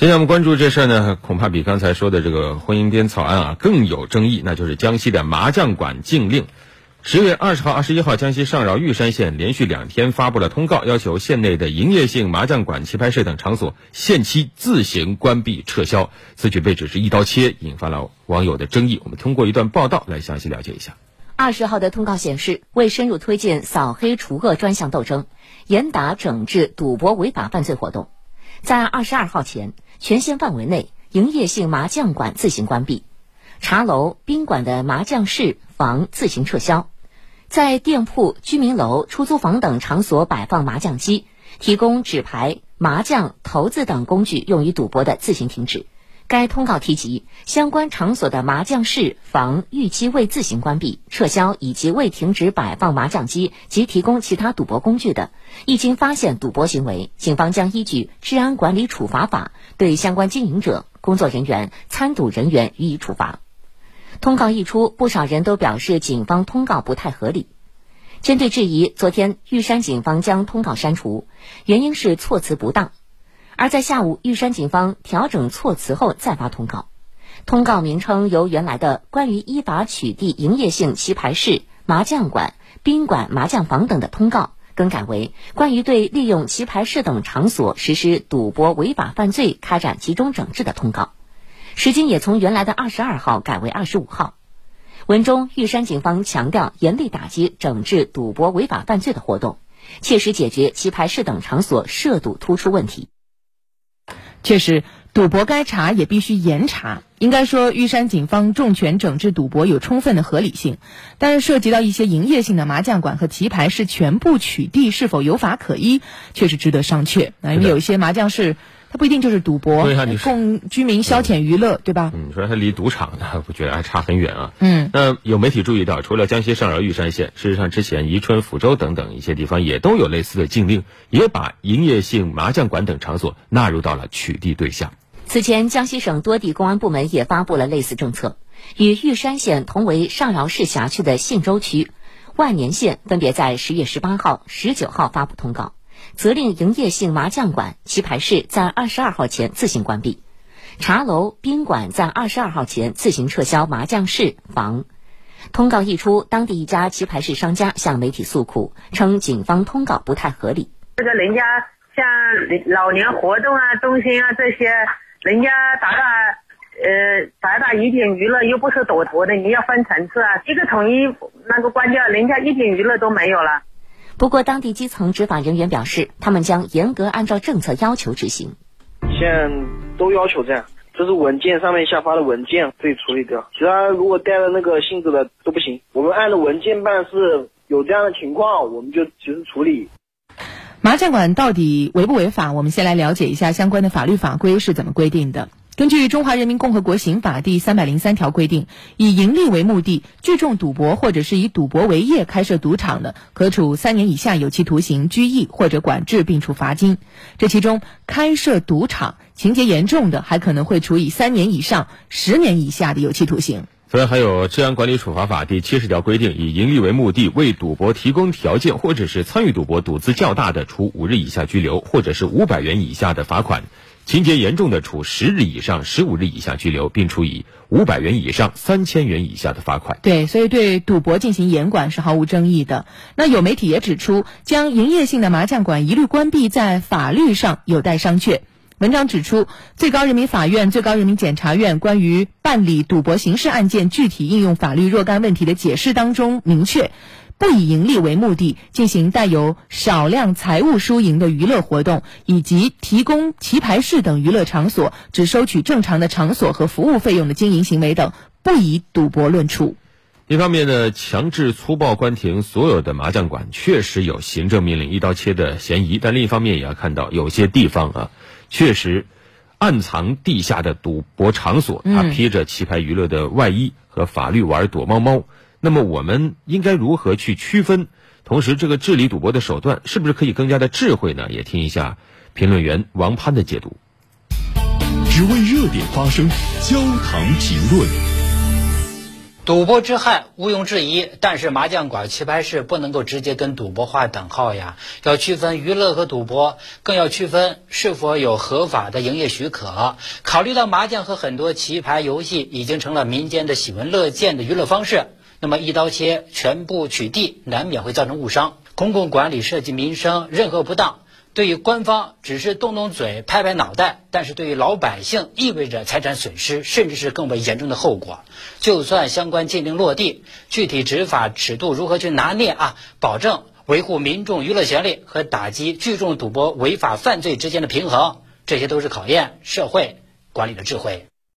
现在我们关注这事儿呢，恐怕比刚才说的这个婚姻编草案啊更有争议，那就是江西的麻将馆禁令。十月二十号、二十一号，江西上饶玉山县连续两天发布了通告，要求县内的营业性麻将馆、棋牌室等场所限期自行关闭撤销。此举被指是一刀切，引发了网友的争议。我们通过一段报道来详细了解一下。二十号的通告显示，为深入推进扫黑除恶专项斗争，严打整治赌博违法犯罪活动。在二十二号前，全县范围内营业性麻将馆自行关闭，茶楼、宾馆的麻将室房自行撤销，在店铺、居民楼、出租房等场所摆放麻将机、提供纸牌、麻将、骰子等工具用于赌博的自行停止。该通告提及，相关场所的麻将室房逾期未自行关闭、撤销以及未停止摆放麻将机及提供其他赌博工具的，一经发现赌博行为，警方将依据《治安管理处罚法》对相关经营者、工作人员、参赌人员予以处罚。通告一出，不少人都表示警方通告不太合理。针对质疑，昨天玉山警方将通告删除，原因是措辞不当。而在下午，玉山警方调整措辞后再发通告，通告名称由原来的《关于依法取缔营业性棋牌室、麻将馆、宾馆、麻将房等的通告》更改为《关于对利用棋牌室等场所实施赌博违法犯罪开展集中整治的通告》，时间也从原来的二十二号改为二十五号。文中，玉山警方强调严厉打击整治赌博违法犯罪的活动，切实解决棋牌室等场所涉赌突出问题。确实，赌博该查也必须严查。应该说，玉山警方重拳整治赌博有充分的合理性，但是涉及到一些营业性的麻将馆和棋牌室全部取缔是否有法可依，确实值得商榷。那因为有一些麻将室。它不一定就是赌博，供居民消遣娱乐，对吧？嗯，你说它离赌场呢，我觉得还差很远啊。嗯，那有媒体注意到，除了江西上饶玉山县，事实上之前宜春、抚州等等一些地方也都有类似的禁令，也把营业性麻将馆等场所纳入到了取缔对象。此前，江西省多地公安部门也发布了类似政策，与玉山县同为上饶市辖区的信州区、万年县分别在十月十八号、十九号发布通告。责令营业性麻将馆、棋牌室在二十二号前自行关闭，茶楼、宾馆在二十二号前自行撤销麻将室房。通告一出，当地一家棋牌室商家向媒体诉苦，称警方通告不太合理。这个人家像老年活动啊中心啊这些，人家达到呃达到一点娱乐，又不是赌博的，你要分层次啊，一个统一那个关掉，人家一点娱乐都没有了。不过，当地基层执法人员表示，他们将严格按照政策要求执行。现在都要求这样，这是文件上面下发的文件可以处理掉，其他如果带了那个性质的都不行。我们按照文件办事，有这样的情况我们就及时处理。麻将馆到底违不违法？我们先来了解一下相关的法律法规是怎么规定的。根据《中华人民共和国刑法》第三百零三条规定，以盈利为目的聚众赌博或者是以赌博为业开设赌场的，可处三年以下有期徒刑、拘役或者管制，并处罚金。这其中，开设赌场情节严重的，还可能会处以三年以上十年以下的有期徒刑。此外，还有《治安管理处罚法》第七十条规定，以盈利为目的为赌博提供条件或者是参与赌博赌资较大的，处五日以下拘留或者是五百元以下的罚款。情节严重的，处十日以上十五日以下拘留，并处以五百元以上三千元以下的罚款。对，所以对赌博进行严管是毫无争议的。那有媒体也指出，将营业性的麻将馆一律关闭，在法律上有待商榷。文章指出，最高人民法院、最高人民检察院关于办理赌博刑事案件具体应用法律若干问题的解释当中明确。不以盈利为目的进行带有少量财务输赢的娱乐活动，以及提供棋牌室等娱乐场所只收取正常的场所和服务费用的经营行为等，不以赌博论处。一方面呢，强制粗暴关停所有的麻将馆确实有行政命令一刀切的嫌疑，但另一方面也要看到有些地方啊，确实暗藏地下的赌博场所，它披着棋牌娱乐的外衣和法律玩躲猫猫。那么我们应该如何去区分？同时，这个治理赌博的手段是不是可以更加的智慧呢？也听一下评论员王攀的解读。只为热点发声，焦糖评论。赌博之害毋庸置疑，但是麻将馆、棋牌室不能够直接跟赌博划等号呀，要区分娱乐和赌博，更要区分是否有合法的营业许可。考虑到麻将和很多棋牌游戏已经成了民间的喜闻乐见的娱乐方式，那么一刀切全部取缔，难免会造成误伤。公共管理涉及民生，任何不当。对于官方只是动动嘴、拍拍脑袋，但是对于老百姓意味着财产损失，甚至是更为严重的后果。就算相关禁令落地，具体执法尺度如何去拿捏啊？保证维护民众娱乐权利和打击聚众赌博违法犯罪之间的平衡，这些都是考验社会管理的智慧。